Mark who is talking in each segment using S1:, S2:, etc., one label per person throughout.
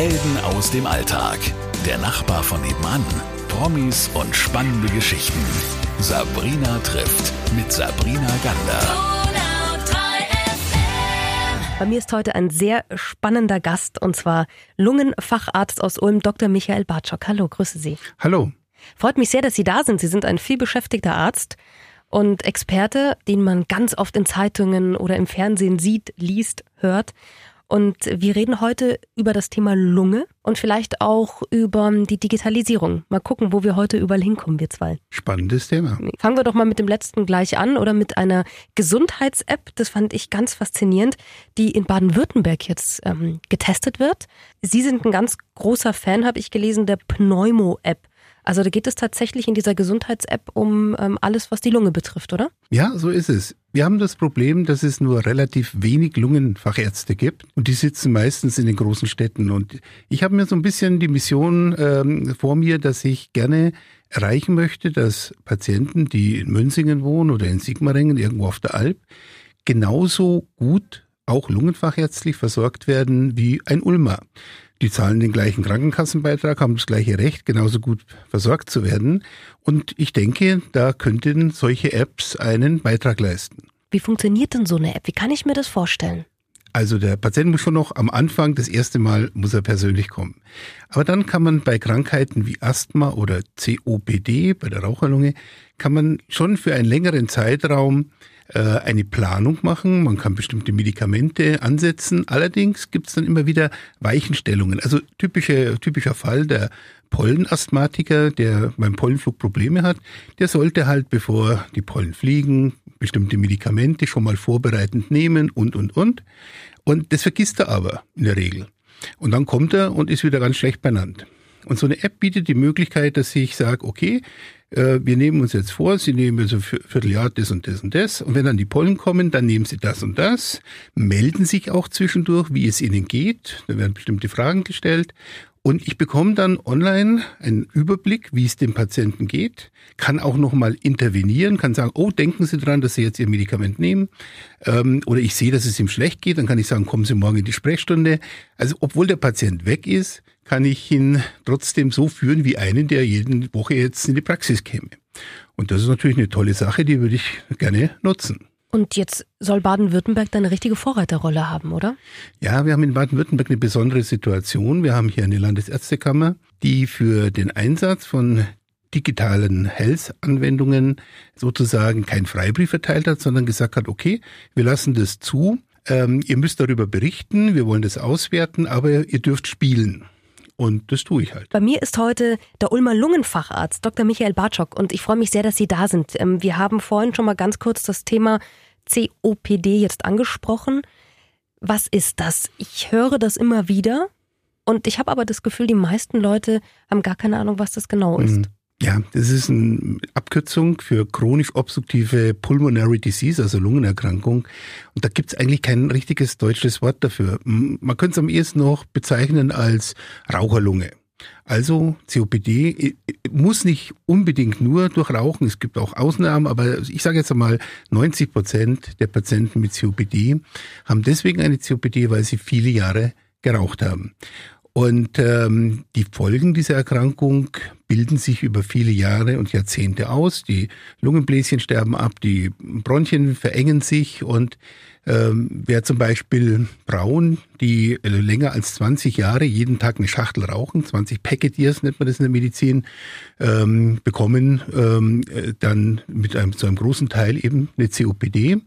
S1: Helden aus dem Alltag. Der Nachbar von nebenan. Promis und spannende Geschichten. Sabrina trifft mit Sabrina Gander.
S2: Bei mir ist heute ein sehr spannender Gast und zwar Lungenfacharzt aus Ulm, Dr. Michael Bartschok. Hallo, grüße Sie.
S3: Hallo.
S2: Freut mich sehr, dass Sie da sind. Sie sind ein vielbeschäftigter Arzt und Experte, den man ganz oft in Zeitungen oder im Fernsehen sieht, liest, hört. Und wir reden heute über das Thema Lunge und vielleicht auch über die Digitalisierung. Mal gucken, wo wir heute überall hinkommen, wir zwei.
S3: Spannendes Thema.
S2: Fangen wir doch mal mit dem letzten gleich an oder mit einer Gesundheits-App. Das fand ich ganz faszinierend, die in Baden-Württemberg jetzt ähm, getestet wird. Sie sind ein ganz großer Fan, habe ich gelesen, der Pneumo-App. Also da geht es tatsächlich in dieser Gesundheits-App um ähm, alles, was die Lunge betrifft, oder?
S3: Ja, so ist es. Wir haben das Problem, dass es nur relativ wenig Lungenfachärzte gibt und die sitzen meistens in den großen Städten. Und ich habe mir so ein bisschen die Mission ähm, vor mir, dass ich gerne erreichen möchte, dass Patienten, die in Münzingen wohnen oder in Sigmaringen, irgendwo auf der Alp, genauso gut auch lungenfachärztlich versorgt werden wie ein Ulmer. Die zahlen den gleichen Krankenkassenbeitrag, haben das gleiche Recht, genauso gut versorgt zu werden. Und ich denke, da könnten solche Apps einen Beitrag leisten.
S2: Wie funktioniert denn so eine App? Wie kann ich mir das vorstellen?
S3: Also der Patient muss schon noch am Anfang, das erste Mal muss er persönlich kommen. Aber dann kann man bei Krankheiten wie Asthma oder COPD, bei der Raucherlunge, kann man schon für einen längeren Zeitraum äh, eine Planung machen, man kann bestimmte Medikamente ansetzen. Allerdings gibt es dann immer wieder Weichenstellungen. Also typische, typischer Fall der Pollenasthmatiker, der beim Pollenflug Probleme hat, der sollte halt, bevor die Pollen fliegen, bestimmte Medikamente schon mal vorbereitend nehmen und, und, und. Und das vergisst er aber in der Regel. Und dann kommt er und ist wieder ganz schlecht benannt. Und so eine App bietet die Möglichkeit, dass ich sage, okay, äh, wir nehmen uns jetzt vor, Sie nehmen also für Vierteljahr das und das und das. Und wenn dann die Pollen kommen, dann nehmen Sie das und das, melden sich auch zwischendurch, wie es Ihnen geht. Da werden bestimmte Fragen gestellt. Und ich bekomme dann online einen Überblick, wie es dem Patienten geht, kann auch nochmal intervenieren, kann sagen, oh, denken Sie dran, dass Sie jetzt Ihr Medikament nehmen. Ähm, oder ich sehe, dass es ihm schlecht geht, dann kann ich sagen, kommen Sie morgen in die Sprechstunde. Also obwohl der Patient weg ist, kann ich ihn trotzdem so führen wie einen, der jede Woche jetzt in die Praxis käme. Und das ist natürlich eine tolle Sache, die würde ich gerne nutzen.
S2: Und jetzt soll Baden-Württemberg da eine richtige Vorreiterrolle haben, oder?
S3: Ja, wir haben in Baden-Württemberg eine besondere Situation. Wir haben hier eine Landesärztekammer, die für den Einsatz von digitalen Health-Anwendungen sozusagen kein Freibrief verteilt hat, sondern gesagt hat, okay, wir lassen das zu, ähm, ihr müsst darüber berichten, wir wollen das auswerten, aber ihr dürft spielen. Und das tue ich halt.
S2: Bei mir ist heute der Ulmer Lungenfacharzt Dr. Michael Bartschok und ich freue mich sehr, dass Sie da sind. Ähm, wir haben vorhin schon mal ganz kurz das Thema COPD jetzt angesprochen. Was ist das? Ich höre das immer wieder und ich habe aber das Gefühl, die meisten Leute haben gar keine Ahnung, was das genau ist. Mhm.
S3: Ja, das ist eine Abkürzung für chronisch obstruktive Pulmonary Disease, also Lungenerkrankung. Und da gibt's eigentlich kein richtiges deutsches Wort dafür. Man könnte es am ehesten noch bezeichnen als Raucherlunge. Also COPD muss nicht unbedingt nur durch Rauchen, es gibt auch Ausnahmen, aber ich sage jetzt einmal, 90 Prozent der Patienten mit COPD haben deswegen eine COPD, weil sie viele Jahre geraucht haben. Und ähm, die Folgen dieser Erkrankung bilden sich über viele Jahre und Jahrzehnte aus. Die Lungenbläschen sterben ab, die Bronchien verengen sich und ähm, wer zum Beispiel Braun, die äh, länger als 20 Jahre jeden Tag eine Schachtel rauchen, 20 Packeteers nennt man das in der Medizin, ähm, bekommen ähm, äh, dann mit einem, zu einem großen Teil eben eine COPD.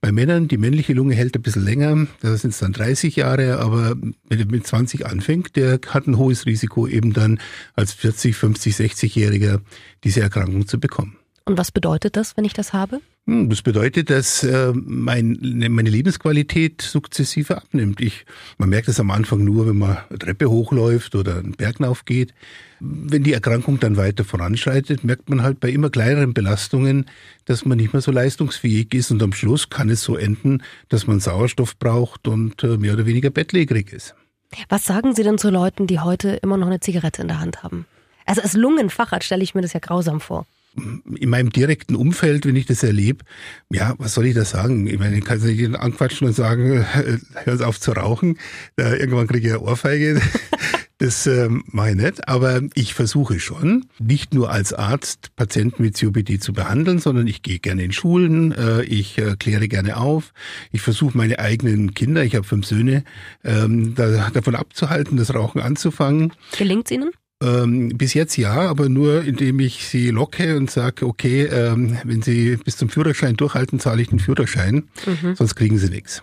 S3: Bei Männern, die männliche Lunge hält ein bisschen länger, da sind es dann 30 Jahre, aber wenn er mit 20 anfängt, der hat ein hohes Risiko eben dann als 40, 50, 60-Jähriger diese Erkrankung zu bekommen.
S2: Und was bedeutet das, wenn ich das habe?
S3: Hm, das bedeutet, dass äh, mein, meine Lebensqualität sukzessive abnimmt. Ich, man merkt es am Anfang nur, wenn man eine Treppe hochläuft oder einen Berg aufgeht. Wenn die Erkrankung dann weiter voranschreitet, merkt man halt bei immer kleineren Belastungen, dass man nicht mehr so leistungsfähig ist und am Schluss kann es so enden, dass man Sauerstoff braucht und äh, mehr oder weniger bettlägerig ist.
S2: Was sagen Sie denn zu Leuten, die heute immer noch eine Zigarette in der Hand haben? Also als Lungenfacharzt stelle ich mir das ja grausam vor
S3: in meinem direkten Umfeld, wenn ich das erlebe, ja, was soll ich da sagen? Ich meine, ich kann nicht jeden anquatschen und sagen, hör auf zu rauchen. Da, irgendwann kriege ich eine Ohrfeige. Das ähm, mache ich nicht, aber ich versuche schon, nicht nur als Arzt Patienten mit COPD zu behandeln, sondern ich gehe gerne in Schulen, äh, ich äh, kläre gerne auf, ich versuche meine eigenen Kinder, ich habe fünf Söhne, ähm, da, davon abzuhalten, das Rauchen anzufangen.
S2: Gelingt's Ihnen?
S3: Ähm, bis jetzt ja, aber nur indem ich sie locke und sage, okay, ähm, wenn sie bis zum Führerschein durchhalten, zahle ich den Führerschein, mhm. sonst kriegen sie nichts.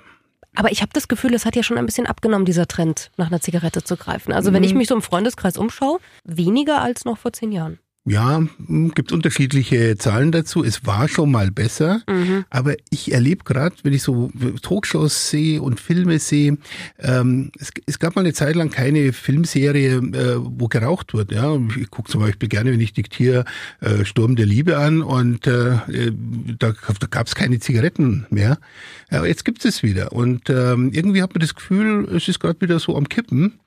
S2: Aber ich habe das Gefühl, es hat ja schon ein bisschen abgenommen, dieser Trend, nach einer Zigarette zu greifen. Also wenn mhm. ich mich so im Freundeskreis umschaue, weniger als noch vor zehn Jahren.
S3: Ja, hm, gibt unterschiedliche Zahlen dazu. Es war schon mal besser, mhm. aber ich erlebe gerade, wenn ich so Talkshows sehe und Filme sehe, ähm, es, es, gab mal eine Zeit lang keine Filmserie, äh, wo geraucht wird. Ja, ich gucke zum Beispiel gerne, wenn ich diktiere, äh, Sturm der Liebe an und äh, äh da, da gab es keine Zigaretten mehr. Ja, jetzt gibt es wieder und ähm, irgendwie hat man das Gefühl, es ist gerade wieder so am Kippen.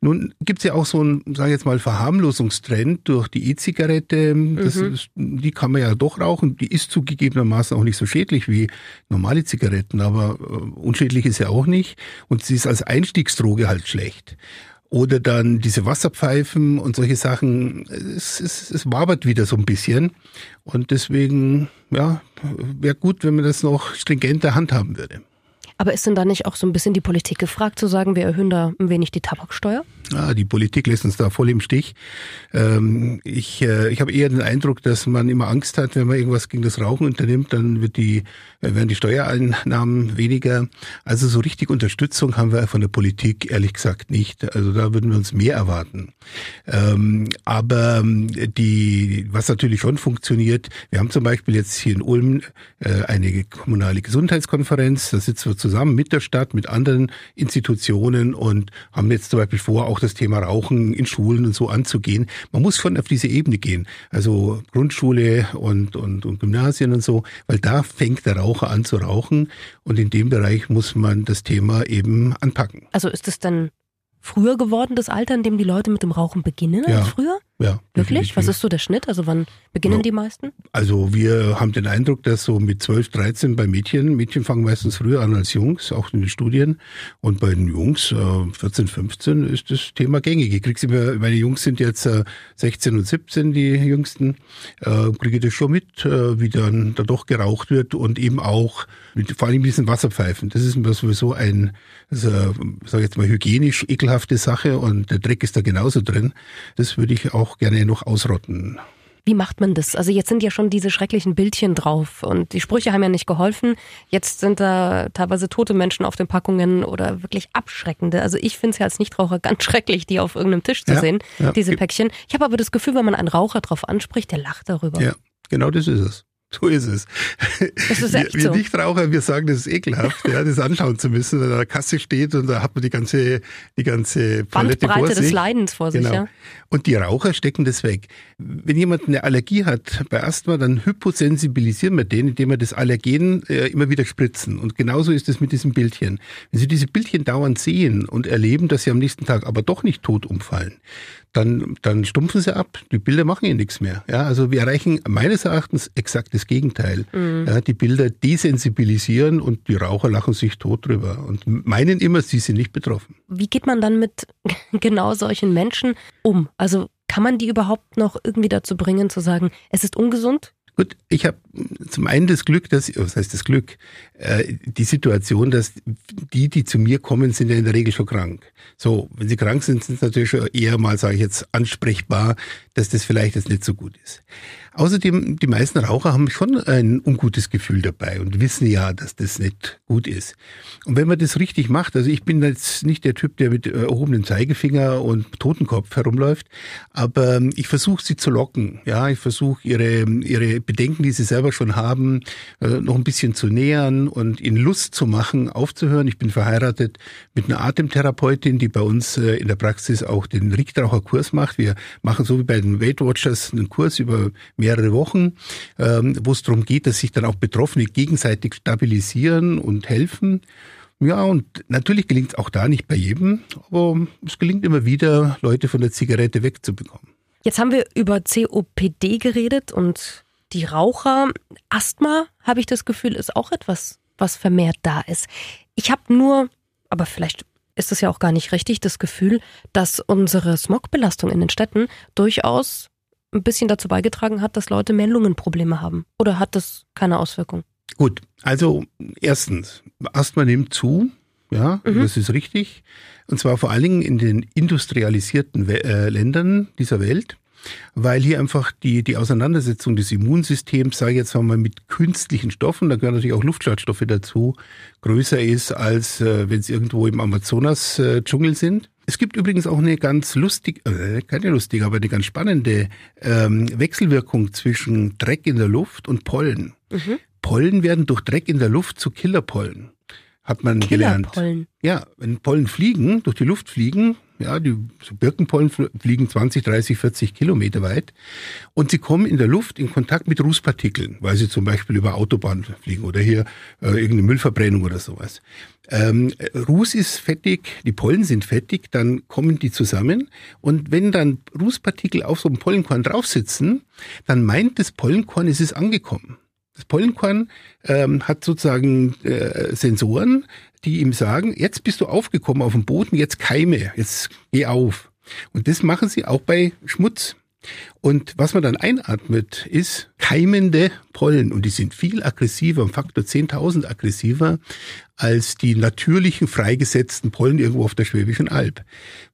S3: Nun gibt's ja auch so einen, sage ich jetzt mal, Verharmlosungstrend durch die E-Zigarette. Mhm. die kann man ja doch rauchen. Die ist zugegebenermaßen auch nicht so schädlich wie normale Zigaretten, aber äh, unschädlich ist sie auch nicht. Und sie ist als Einstiegsdroge halt schlecht. Oder dann diese Wasserpfeifen und solche Sachen. Es, es, es wabert wieder so ein bisschen. Und deswegen, ja, wäre gut, wenn man das noch stringenter handhaben würde.
S2: Aber ist denn da nicht auch so ein bisschen die Politik gefragt, zu sagen, wir erhöhen da ein wenig die Tabaksteuer?
S3: Ja, die Politik lässt uns da voll im Stich. Ähm, ich äh, ich habe eher den Eindruck, dass man immer Angst hat, wenn man irgendwas gegen das Rauchen unternimmt, dann wird die, äh, werden die Steuereinnahmen weniger. Also so richtig Unterstützung haben wir von der Politik ehrlich gesagt nicht. Also da würden wir uns mehr erwarten. Ähm, aber ähm, die, was natürlich schon funktioniert, wir haben zum Beispiel jetzt hier in Ulm äh, eine kommunale Gesundheitskonferenz, da sitzen wir zusammen mit der Stadt, mit anderen Institutionen und haben jetzt zum Beispiel vor, auch das Thema Rauchen in Schulen und so anzugehen. Man muss schon auf diese Ebene gehen, also Grundschule und, und, und Gymnasien und so, weil da fängt der Raucher an zu rauchen und in dem Bereich muss man das Thema eben anpacken.
S2: Also ist es dann früher geworden, das Alter, in dem die Leute mit dem Rauchen beginnen
S3: ja.
S2: als früher?
S3: Ja.
S2: Wirklich? Was ist so der Schnitt? Also wann beginnen ja. die meisten?
S3: Also wir haben den Eindruck, dass so mit 12, 13 bei Mädchen, Mädchen fangen meistens früher an als Jungs, auch in den Studien. Und bei den Jungs, 14, äh, 15, ist das Thema gängig. Ich krieg's immer, meine Jungs sind jetzt 16 äh, und 17, die jüngsten, äh, kriege ich das schon mit, wie dann da doch geraucht wird und eben auch mit, vor allem diesen Wasserpfeifen. Das ist sowieso ein, also, sag ich jetzt mal, hygienisch ekelhafte Sache und der Dreck ist da genauso drin. Das würde ich auch auch gerne noch ausrotten.
S2: Wie macht man das? Also jetzt sind ja schon diese schrecklichen Bildchen drauf und die Sprüche haben ja nicht geholfen. Jetzt sind da teilweise tote Menschen auf den Packungen oder wirklich abschreckende. Also ich finde es ja als Nichtraucher ganz schrecklich, die auf irgendeinem Tisch zu ja, sehen, ja. diese Päckchen. Ich habe aber das Gefühl, wenn man einen Raucher drauf anspricht, der lacht darüber.
S3: Ja, genau das ist es. So ist es.
S2: Das ist echt
S3: wir, wir
S2: so.
S3: Nichtraucher, wir sagen, das ist ekelhaft, ja, das anschauen zu müssen, wenn an der Kasse steht und da hat man die ganze, die ganze
S2: Palette Bandbreite vor sich. des Leidens vor sich,
S3: genau.
S2: ja.
S3: Und die Raucher stecken das weg. Wenn jemand eine Allergie hat bei Asthma, dann hyposensibilisieren wir den, indem wir das Allergen äh, immer wieder spritzen. Und genauso ist es mit diesem Bildchen. Wenn Sie diese Bildchen dauernd sehen und erleben, dass Sie am nächsten Tag aber doch nicht tot umfallen, dann, dann stumpfen sie ab. Die Bilder machen ihnen nichts mehr. Ja, also wir erreichen meines Erachtens exakt das Gegenteil. Mhm. Ja, die Bilder desensibilisieren und die Raucher lachen sich tot drüber und meinen immer, sie sind nicht betroffen.
S2: Wie geht man dann mit genau solchen Menschen um? Also kann man die überhaupt noch irgendwie dazu bringen, zu sagen, es ist ungesund?
S3: Gut, ich habe zum einen das Glück, dass, was heißt das Glück, äh, die Situation, dass die, die zu mir kommen, sind ja in der Regel schon krank. So, wenn sie krank sind, sind sie natürlich schon eher mal, sage ich jetzt, ansprechbar, dass das vielleicht jetzt nicht so gut ist. Außerdem, die meisten Raucher haben schon ein ungutes Gefühl dabei und wissen ja, dass das nicht gut ist. Und wenn man das richtig macht, also ich bin jetzt nicht der Typ, der mit erhobenem Zeigefinger und Totenkopf herumläuft, aber ich versuche sie zu locken. Ja, ich versuche ihre, ihre Bedenken, die sie selber schon haben, äh, noch ein bisschen zu nähern und ihnen Lust zu machen, aufzuhören. Ich bin verheiratet mit einer Atemtherapeutin, die bei uns äh, in der Praxis auch den Richtraucherkurs macht. Wir machen so wie bei den Weight Watchers einen Kurs über mehrere Wochen, ähm, wo es darum geht, dass sich dann auch Betroffene gegenseitig stabilisieren und helfen. Ja, und natürlich gelingt es auch da nicht bei jedem, aber es gelingt immer wieder, Leute von der Zigarette wegzubekommen.
S2: Jetzt haben wir über COPD geredet und die Raucher. Asthma, habe ich das Gefühl, ist auch etwas, was vermehrt da ist. Ich habe nur, aber vielleicht ist es ja auch gar nicht richtig, das Gefühl, dass unsere Smogbelastung in den Städten durchaus ein bisschen dazu beigetragen hat, dass Leute mehr Lungenprobleme haben. Oder hat das keine Auswirkung?
S3: Gut, also erstens, Asthma nimmt zu, ja, mhm. das ist richtig. Und zwar vor allen Dingen in den industrialisierten äh, Ländern dieser Welt weil hier einfach die, die Auseinandersetzung des Immunsystems, sage ich jetzt mal, mit künstlichen Stoffen, da gehören natürlich auch Luftschadstoffe dazu, größer ist, als äh, wenn es irgendwo im Amazonas-Dschungel äh, sind. Es gibt übrigens auch eine ganz lustige, äh, keine lustige, aber eine ganz spannende ähm, Wechselwirkung zwischen Dreck in der Luft und Pollen. Mhm. Pollen werden durch Dreck in der Luft zu Killerpollen hat man gelernt. Ja, wenn Pollen fliegen, durch die Luft fliegen, ja, die Birkenpollen fliegen 20, 30, 40 Kilometer weit und sie kommen in der Luft in Kontakt mit Rußpartikeln, weil sie zum Beispiel über Autobahnen fliegen oder hier äh, irgendeine Müllverbrennung oder sowas. Ähm, Ruß ist fettig, die Pollen sind fettig, dann kommen die zusammen und wenn dann Rußpartikel auf so einem Pollenkorn drauf sitzen, dann meint das Pollenkorn, es ist angekommen. Das Pollenkorn ähm, hat sozusagen äh, Sensoren, die ihm sagen, jetzt bist du aufgekommen auf dem Boden, jetzt keime, jetzt geh auf. Und das machen sie auch bei Schmutz. Und was man dann einatmet, ist keimende Pollen. Und die sind viel aggressiver, um Faktor 10.000 aggressiver als die natürlichen freigesetzten Pollen irgendwo auf der Schwäbischen Alb.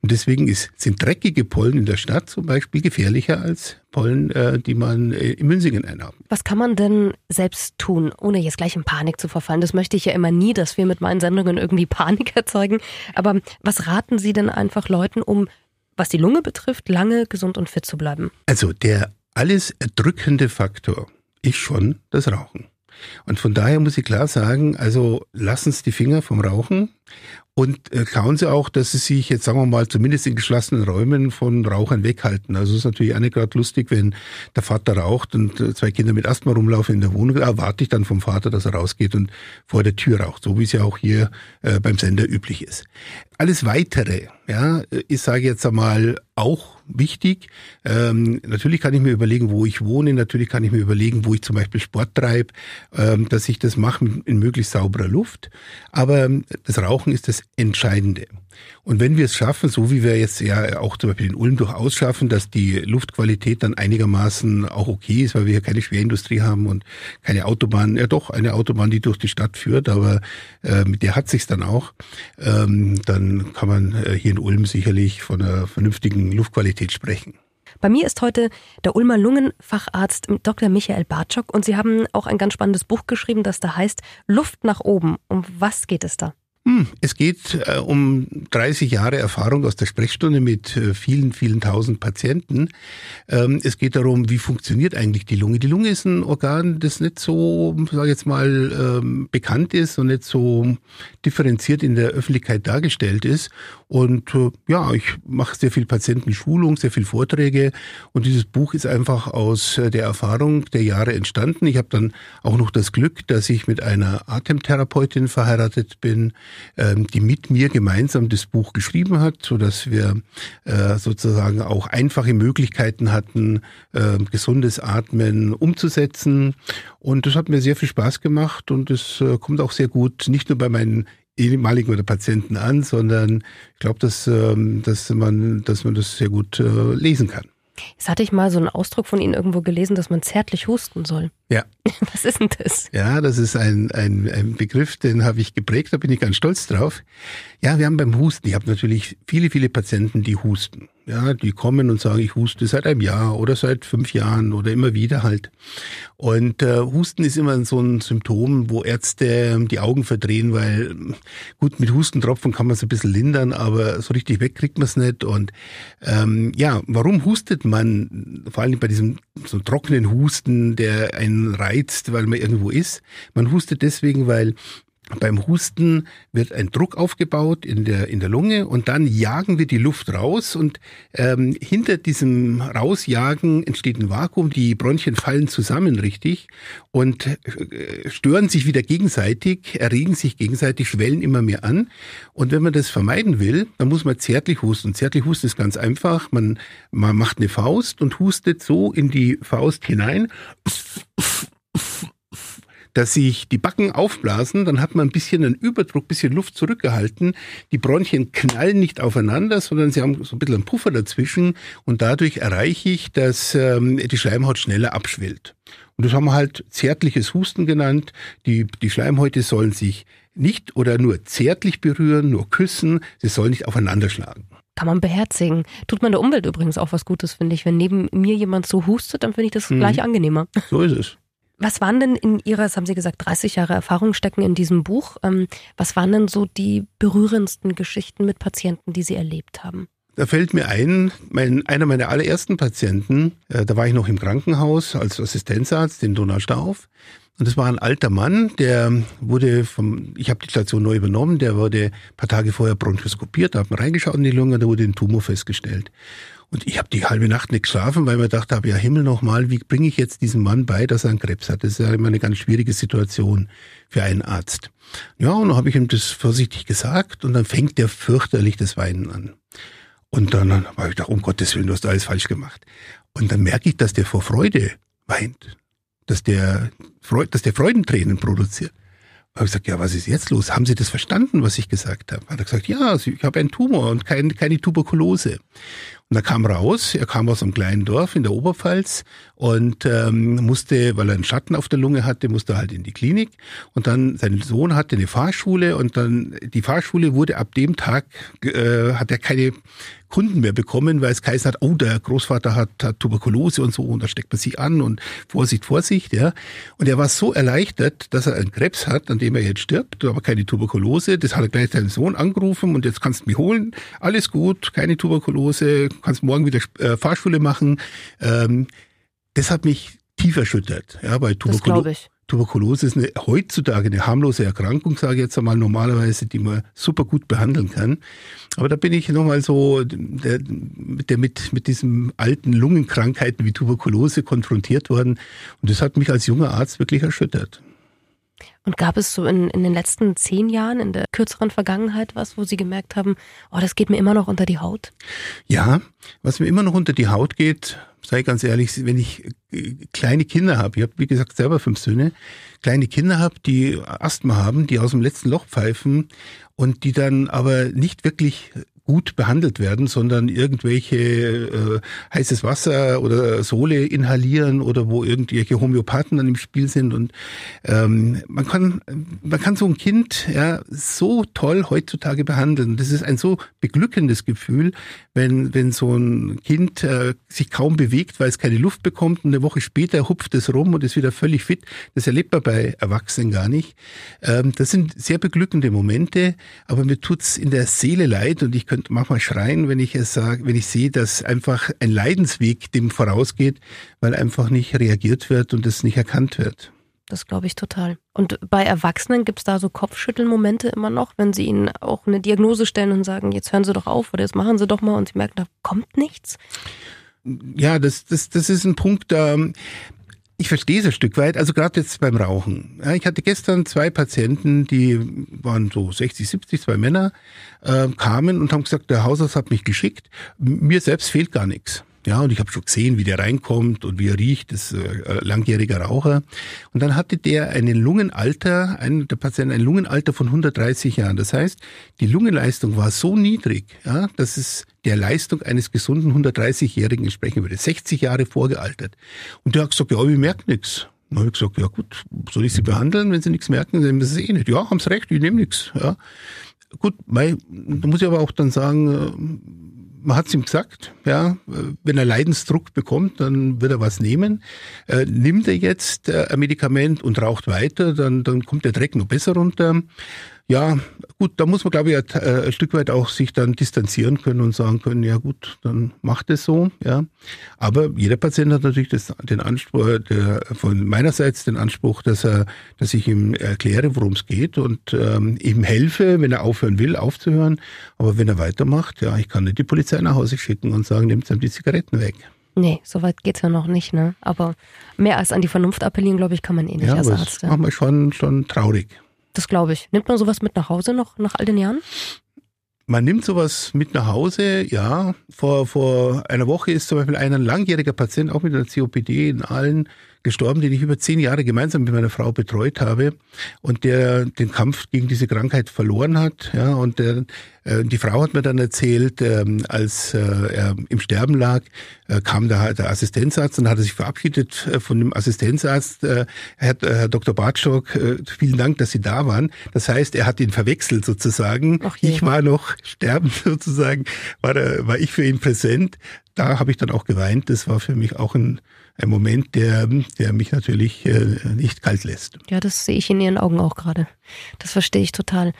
S3: Und deswegen ist, sind dreckige Pollen in der Stadt zum Beispiel gefährlicher als Pollen, äh, die man äh, in Münsingen einatmet.
S2: Was kann man denn selbst tun, ohne jetzt gleich in Panik zu verfallen? Das möchte ich ja immer nie, dass wir mit meinen Sendungen irgendwie Panik erzeugen. Aber was raten Sie denn einfach Leuten, um was die Lunge betrifft, lange gesund und fit zu bleiben?
S3: Also der alles erdrückende Faktor ist schon das Rauchen. Und von daher muss ich klar sagen, also lassen Sie die Finger vom Rauchen und äh, schauen Sie auch, dass Sie sich jetzt, sagen wir mal, zumindest in geschlossenen Räumen von Rauchern weghalten. Also es ist natürlich auch nicht gerade lustig, wenn der Vater raucht und äh, zwei Kinder mit Asthma rumlaufen in der Wohnung, erwarte ich dann vom Vater, dass er rausgeht und vor der Tür raucht, so wie es ja auch hier äh, beim Sender üblich ist. Alles Weitere, ja, ich sage jetzt einmal auch wichtig. Ähm, natürlich kann ich mir überlegen, wo ich wohne. Natürlich kann ich mir überlegen, wo ich zum Beispiel Sport treibe, ähm, dass ich das mache in möglichst sauberer Luft. Aber ähm, das Rauchen ist das Entscheidende. Und wenn wir es schaffen, so wie wir jetzt ja auch zum Beispiel in Ulm durchaus schaffen, dass die Luftqualität dann einigermaßen auch okay ist, weil wir hier keine Schwerindustrie haben und keine Autobahn, ja doch, eine Autobahn, die durch die Stadt führt, aber äh, mit der hat sich's dann auch, ähm, dann kann man äh, hier in Ulm sicherlich von einer vernünftigen Luftqualität sprechen.
S2: Bei mir ist heute der Ulmer Lungenfacharzt Dr. Michael Bartschok und Sie haben auch ein ganz spannendes Buch geschrieben, das da heißt Luft nach oben. Um was geht es da?
S3: Hm, es geht äh, um 30 Jahre Erfahrung aus der Sprechstunde mit äh, vielen, vielen tausend Patienten. Ähm, es geht darum, wie funktioniert eigentlich die Lunge. Die Lunge ist ein Organ, das nicht so, sage jetzt mal, ähm, bekannt ist und nicht so differenziert in der Öffentlichkeit dargestellt ist. Und äh, ja, ich mache sehr viel Patientenschulung, sehr viel Vorträge und dieses Buch ist einfach aus der Erfahrung der Jahre entstanden. Ich habe dann auch noch das Glück, dass ich mit einer Atemtherapeutin verheiratet bin, die mit mir gemeinsam das Buch geschrieben hat, so dass wir äh, sozusagen auch einfache Möglichkeiten hatten, äh, gesundes Atmen umzusetzen. Und das hat mir sehr viel Spaß gemacht und es äh, kommt auch sehr gut, nicht nur bei meinen ehemaligen oder Patienten an, sondern ich glaube, dass, ähm, dass, man, dass man das sehr gut äh, lesen kann.
S2: Jetzt hatte ich mal so einen Ausdruck von Ihnen irgendwo gelesen, dass man zärtlich husten soll.
S3: Ja.
S2: Was ist denn das?
S3: Ja, das ist ein, ein, ein Begriff, den habe ich geprägt, da bin ich ganz stolz drauf. Ja, wir haben beim Husten, ich habe natürlich viele, viele Patienten, die husten. Ja, die kommen und sagen, ich huste seit einem Jahr oder seit fünf Jahren oder immer wieder halt. Und äh, Husten ist immer so ein Symptom, wo Ärzte die Augen verdrehen, weil gut, mit Hustentropfen kann man es ein bisschen lindern, aber so richtig weg kriegt man es nicht. Und ähm, ja, warum hustet man, vor allem bei diesem so trockenen Husten, der einen reizt, weil man irgendwo ist? Man hustet deswegen, weil beim Husten wird ein Druck aufgebaut in der, in der Lunge und dann jagen wir die Luft raus und ähm, hinter diesem Rausjagen entsteht ein Vakuum, die Bronchien fallen zusammen richtig und äh, stören sich wieder gegenseitig, erregen sich gegenseitig, schwellen immer mehr an. Und wenn man das vermeiden will, dann muss man zärtlich husten. Zärtlich husten ist ganz einfach, man, man macht eine Faust und hustet so in die Faust hinein dass sich die Backen aufblasen, dann hat man ein bisschen einen Überdruck, ein bisschen Luft zurückgehalten. Die Bronchien knallen nicht aufeinander, sondern sie haben so ein bisschen einen Puffer dazwischen und dadurch erreiche ich, dass ähm, die Schleimhaut schneller abschwillt. Und das haben wir halt zärtliches Husten genannt. Die, die Schleimhäute sollen sich nicht oder nur zärtlich berühren, nur küssen, sie sollen nicht aufeinander schlagen.
S2: Kann man beherzigen. Tut man der Umwelt übrigens auch was Gutes, finde ich. Wenn neben mir jemand so hustet, dann finde ich das mhm. gleich angenehmer.
S3: So ist es.
S2: Was waren denn in Ihrer, das haben Sie gesagt, 30 Jahre Erfahrung stecken in diesem Buch. Ähm, was waren denn so die berührendsten Geschichten mit Patienten, die Sie erlebt haben?
S3: Da fällt mir ein, mein, einer meiner allerersten Patienten, äh, da war ich noch im Krankenhaus als Assistenzarzt in Donaustauf. Und das war ein alter Mann, der wurde vom, ich habe die Station neu übernommen, der wurde ein paar Tage vorher bronchoskopiert, da hat man reingeschaut in die Lunge, da wurde ein Tumor festgestellt. Und ich habe die halbe Nacht nicht geschlafen, weil mir gedacht habe, ja Himmel nochmal, wie bringe ich jetzt diesem Mann bei, dass er einen Krebs hat? Das ist ja immer eine ganz schwierige Situation für einen Arzt. Ja, und dann habe ich ihm das vorsichtig gesagt und dann fängt der fürchterlich das Weinen an. Und dann habe ich gedacht, um Gottes Willen, du hast alles falsch gemacht. Und dann merke ich, dass der vor Freude weint dass der, dass der Freudentränen produziert. Habe ich gesagt, ja, was ist jetzt los? Haben Sie das verstanden, was ich gesagt habe? Hat er gesagt, ja, ich habe einen Tumor und kein, keine Tuberkulose. Und er kam raus, er kam aus einem kleinen Dorf in der Oberpfalz und ähm, musste, weil er einen Schatten auf der Lunge hatte, musste halt in die Klinik. Und dann, sein Sohn hatte eine Fahrschule und dann, die Fahrschule wurde ab dem Tag, äh, hat er keine Kunden mehr bekommen, weil es geheißen hat, oh, der Großvater hat, hat Tuberkulose und so, und da steckt man sich an und Vorsicht, Vorsicht, ja. Und er war so erleichtert, dass er einen Krebs hat, an dem er jetzt stirbt, aber keine Tuberkulose. Das hat er gleich seinen Sohn angerufen und jetzt kannst du mich holen. Alles gut, keine Tuberkulose, kannst morgen wieder äh, Fahrschule machen. Ähm, das hat mich tief erschüttert, ja, bei Tuberkulose. Tuberkulose ist eine, heutzutage eine harmlose Erkrankung, sage ich jetzt einmal normalerweise, die man super gut behandeln kann. Aber da bin ich nochmal so, der, der mit, mit diesen alten Lungenkrankheiten wie Tuberkulose konfrontiert worden. Und das hat mich als junger Arzt wirklich erschüttert.
S2: Und gab es so in, in den letzten zehn Jahren, in der kürzeren Vergangenheit was, wo Sie gemerkt haben, oh, das geht mir immer noch unter die Haut?
S3: Ja, was mir immer noch unter die Haut geht, sei ganz ehrlich, wenn ich äh, kleine Kinder habe, ich habe wie gesagt selber fünf Söhne, kleine Kinder habe, die Asthma haben, die aus dem letzten Loch pfeifen und die dann aber nicht wirklich gut behandelt werden, sondern irgendwelche äh, heißes Wasser oder Sohle inhalieren oder wo irgendwelche Homöopathen dann im Spiel sind und ähm, man kann man kann so ein Kind ja so toll heutzutage behandeln. Das ist ein so beglückendes Gefühl, wenn wenn so ein Kind äh, sich kaum bewegt, weil es keine Luft bekommt und eine Woche später hupft es rum und ist wieder völlig fit. Das erlebt man bei Erwachsenen gar nicht. Ähm, das sind sehr beglückende Momente, aber mir tut's in der Seele leid und ich könnte manchmal schreien, wenn ich es sage, wenn ich sehe, dass einfach ein Leidensweg dem vorausgeht, weil einfach nicht reagiert wird und es nicht erkannt wird.
S2: Das glaube ich total. Und bei Erwachsenen gibt es da so Kopfschüttelmomente immer noch, wenn sie ihnen auch eine Diagnose stellen und sagen, jetzt hören Sie doch auf oder jetzt machen Sie doch mal und sie merken, da kommt nichts?
S3: Ja, das, das, das ist ein Punkt, da ich verstehe es ein Stück weit, also gerade jetzt beim Rauchen. Ich hatte gestern zwei Patienten, die waren so 60, 70, zwei Männer, äh, kamen und haben gesagt, der Hausarzt hat mich geschickt, mir selbst fehlt gar nichts. Ja, und ich habe schon gesehen, wie der reinkommt und wie er riecht, das äh, langjähriger Raucher. Und dann hatte der einen Lungenalter, ein, der Patient ein Lungenalter von 130 Jahren. Das heißt, die Lungenleistung war so niedrig, ja, dass es der Leistung eines gesunden 130-Jährigen entsprechen würde. 60 Jahre vorgealtert. Und der hat gesagt, ja, ich merke nichts. Dann habe ich gesagt, ja gut, soll ich Sie behandeln, wenn Sie nichts merken? Dann müssen Sie eh nicht. Ja, haben Sie recht, ich nehme nichts. Ja. Gut, mei, da muss ich aber auch dann sagen, äh, man hat es ihm gesagt, ja, wenn er Leidensdruck bekommt, dann wird er was nehmen. Äh, nimmt er jetzt äh, ein Medikament und raucht weiter, dann, dann kommt der Dreck noch besser runter ja, gut, da muss man, glaube ich, ein, äh, ein, Stück weit auch sich dann distanzieren können und sagen können, ja gut, dann macht es so, ja. Aber jeder Patient hat natürlich das, den Anspruch, der, von meinerseits den Anspruch, dass er, dass ich ihm erkläre, worum es geht und ähm, ihm helfe, wenn er aufhören will, aufzuhören. Aber wenn er weitermacht, ja, ich kann nicht die Polizei nach Hause schicken und sagen, nehmt ihm die Zigaretten weg.
S2: Nee, so weit geht's ja noch nicht, ne? Aber mehr als an die Vernunft appellieren, glaube ich, kann man eh nicht
S3: ja,
S2: als
S3: Arzt. Das ja. macht man schon, schon traurig.
S2: Das glaube ich. Nimmt man sowas mit nach Hause noch nach all den Jahren?
S3: Man nimmt sowas mit nach Hause, ja. Vor, vor einer Woche ist zum Beispiel ein langjähriger Patient, auch mit einer COPD in allen, gestorben, den ich über zehn Jahre gemeinsam mit meiner Frau betreut habe und der den Kampf gegen diese Krankheit verloren hat. Ja, und der, äh, die Frau hat mir dann erzählt, ähm, als äh, er im Sterben lag, äh, kam da der Assistenzarzt und hat sich verabschiedet äh, von dem Assistenzarzt. Äh, Herr, Herr Dr. Bartschok, äh, vielen Dank, dass Sie da waren. Das heißt, er hat ihn verwechselt sozusagen. Ich war noch sterbend sozusagen, war, der, war ich für ihn präsent. Da habe ich dann auch geweint. Das war für mich auch ein, ein Moment, der, der mich natürlich äh, nicht kalt lässt.
S2: Ja, das sehe ich in Ihren Augen auch gerade. Das verstehe ich total.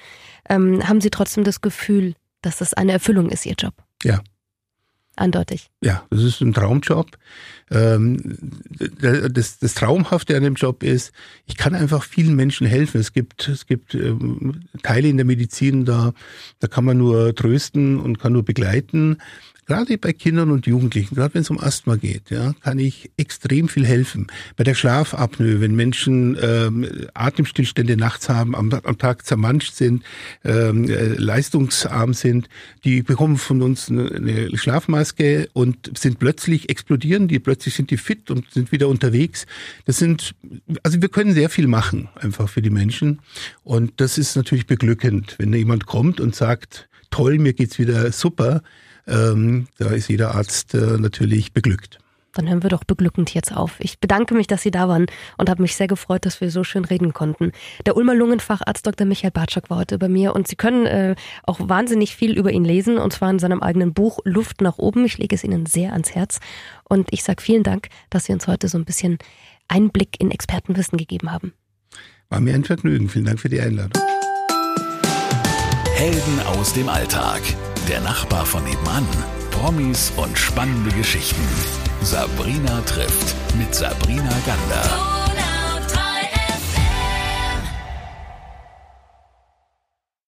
S2: Ähm, haben Sie trotzdem das Gefühl, dass das eine Erfüllung ist, Ihr Job?
S3: Ja.
S2: Eindeutig.
S3: Ja, das ist ein Traumjob. Ähm, das, das Traumhafte an dem Job ist, ich kann einfach vielen Menschen helfen. Es gibt, es gibt ähm, Teile in der Medizin, da, da kann man nur trösten und kann nur begleiten gerade bei Kindern und Jugendlichen, gerade wenn es um Asthma geht, ja, kann ich extrem viel helfen. Bei der Schlafapnoe, wenn Menschen ähm, Atemstillstände nachts haben, am, am Tag zermanscht sind, ähm, äh, leistungsarm sind, die bekommen von uns eine, eine Schlafmaske und sind plötzlich explodieren, die plötzlich sind die fit und sind wieder unterwegs. Das sind, also wir können sehr viel machen einfach für die Menschen und das ist natürlich beglückend, wenn jemand kommt und sagt, toll, mir geht's wieder super ähm, da ist jeder Arzt äh, natürlich beglückt.
S2: Dann hören wir doch beglückend jetzt auf. Ich bedanke mich, dass Sie da waren und habe mich sehr gefreut, dass wir so schön reden konnten. Der Ulmer Lungenfacharzt Dr. Michael Bartschak war heute bei mir und Sie können äh, auch wahnsinnig viel über ihn lesen und zwar in seinem eigenen Buch Luft nach oben. Ich lege es Ihnen sehr ans Herz und ich sage vielen Dank, dass Sie uns heute so ein bisschen Einblick in Expertenwissen gegeben haben.
S3: War mir ein Vergnügen. Vielen Dank für die Einladung.
S1: Helden aus dem Alltag. Der Nachbar von nebenan. Promis und spannende Geschichten. Sabrina trifft mit Sabrina Gander.